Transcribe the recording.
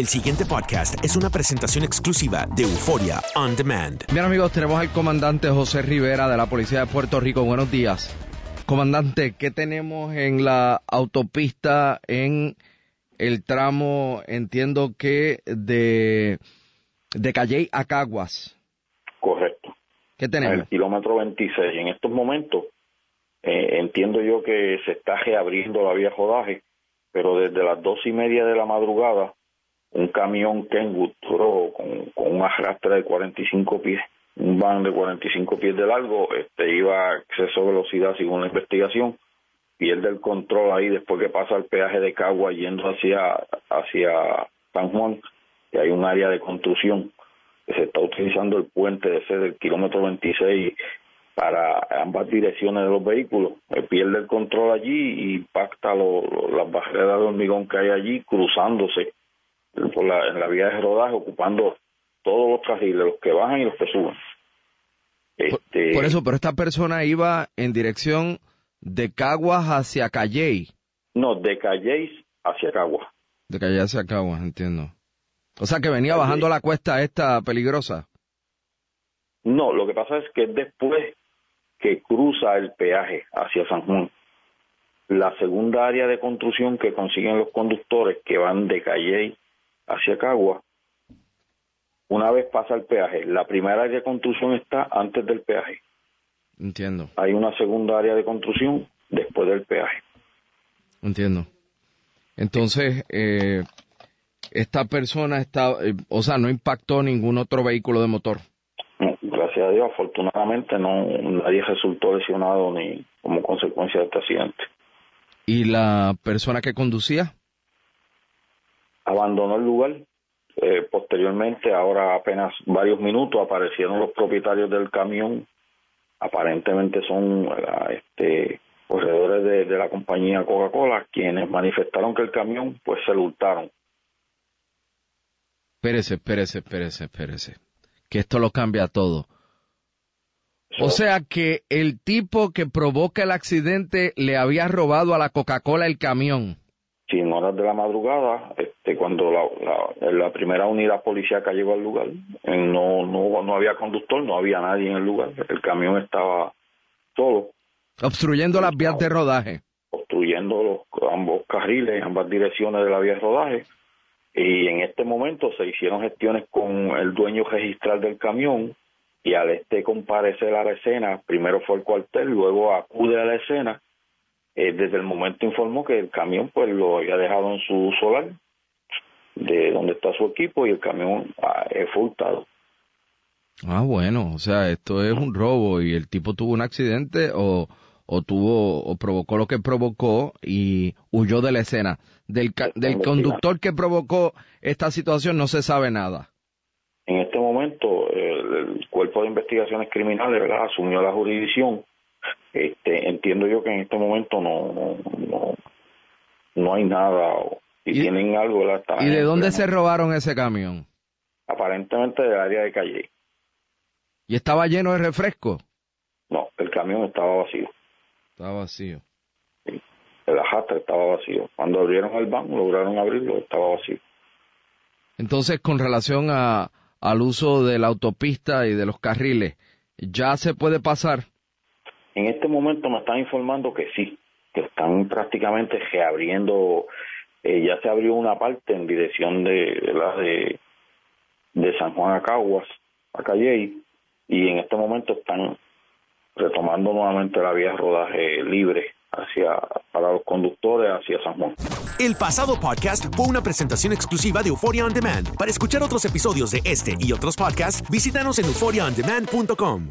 El siguiente podcast es una presentación exclusiva de Euforia On Demand. Bien amigos, tenemos al comandante José Rivera de la Policía de Puerto Rico. Buenos días. Comandante, ¿qué tenemos en la autopista en el tramo, entiendo que de, de Calley a Caguas? Correcto. ¿Qué En tenemos? el kilómetro 26. En estos momentos eh, entiendo yo que se está reabriendo la vía rodaje, pero desde las dos y media de la madrugada, un camión Kenwood Pro con, con un arrastre de 45 pies, un van de 45 pies de largo, este iba a exceso de velocidad según la investigación, pierde el control ahí después que pasa el peaje de Cagua yendo hacia, hacia San Juan, y hay un área de construcción que se está utilizando el puente de ese del kilómetro 26 para ambas direcciones de los vehículos. Eh, pierde el control allí y impacta lo- las barreras de hormigón que hay allí, cruzándose por la, en la vía de rodaje, ocupando todos los carriles, los que bajan y los que suben. Por, Este, por eso, pero esta persona iba en dirección de Caguas hacia Calley. No, de Calleis hacia Cagua. De Calley hacia Caguas, entiendo. O sea que venía Calley. bajando la cuesta esta peligrosa. No, lo que pasa es que después que cruza el peaje hacia San Juan, la segunda área de construcción que consiguen los conductores que van de Calley hacia Cagua, una vez pasa el peaje, la primera área de construcción está antes del peaje. Entiendo, Hay una segunda área de construcción después del peaje. entiendo. Entonces, eh, esta persona está, eh, o sea, no impactó ningún otro vehículo de motor. No, gracias a Dios, afortunadamente no nadie resultó lesionado ni como consecuencia de este accidente. ¿Y la persona que conducía? Abandonó el lugar. Eh, posteriormente, ahora apenas varios minutos, aparecieron los propietarios del camión. Aparentemente son eh, este, corredores de, de la compañía Coca-Cola quienes manifestaron que el camión pues se lo hurtaron. Espérese, espérese, espérese, espérese. Que esto lo cambia todo. O sea que el tipo que provoca el accidente le había robado a la Coca-Cola el camión. Si en horas de la madrugada, este, cuando la, la, la primera unidad policíaca llegó al lugar, no, no, no había conductor, no había nadie en el lugar. El camión estaba solo. Obstruyendo las vías de rodaje. obstruyendo los, ambos carriles, ambas direcciones de la vía de rodaje. Y en este momento se hicieron gestiones con el dueño registral del camión y al este comparecer a la escena, primero fue al cuartel, luego acude a la escena. Eh, desde el momento informó que el camión pues lo había dejado en su solar, de donde está su equipo, y el camión ah, eh, fue hurtado. Ah, bueno, o sea, esto es un robo y el tipo tuvo un accidente o, o tuvo o provocó lo que provocó y huyó de la escena. Del, del conductor que provocó esta situación no se sabe nada. En este momento, el, el Cuerpo de Investigaciones Criminales ¿verdad? asumió la jurisdicción. Este, entiendo yo que en este momento no no, no, no hay nada. o Si ¿Y- tienen algo, ¿Y de dónde se robaron ese camión? Aparentemente del área de Calle. ¿Y estaba lleno de refresco? No, el camión estaba vacío. Estaba vacío. El ajastre estaba vacío. Cuando abrieron el van, lograron abrirlo, estaba vacío. Entonces, con relación a, al uso de la autopista y de los carriles, ¿ya se puede pasar? En este momento me están informando que sí, que están prácticamente reabriendo, eh, ya se abrió una parte en dirección de, la de San Juan a Caguas, a Calley, y en este momento están retomando nuevamente la vía de rodaje libre hacia para los conductores hacia San Juan. El pasado podcast fue una presentación exclusiva de Euphoria On Demand. Para escuchar otros episodios de este y otros podcasts, visítanos en euphoriaondemand.com.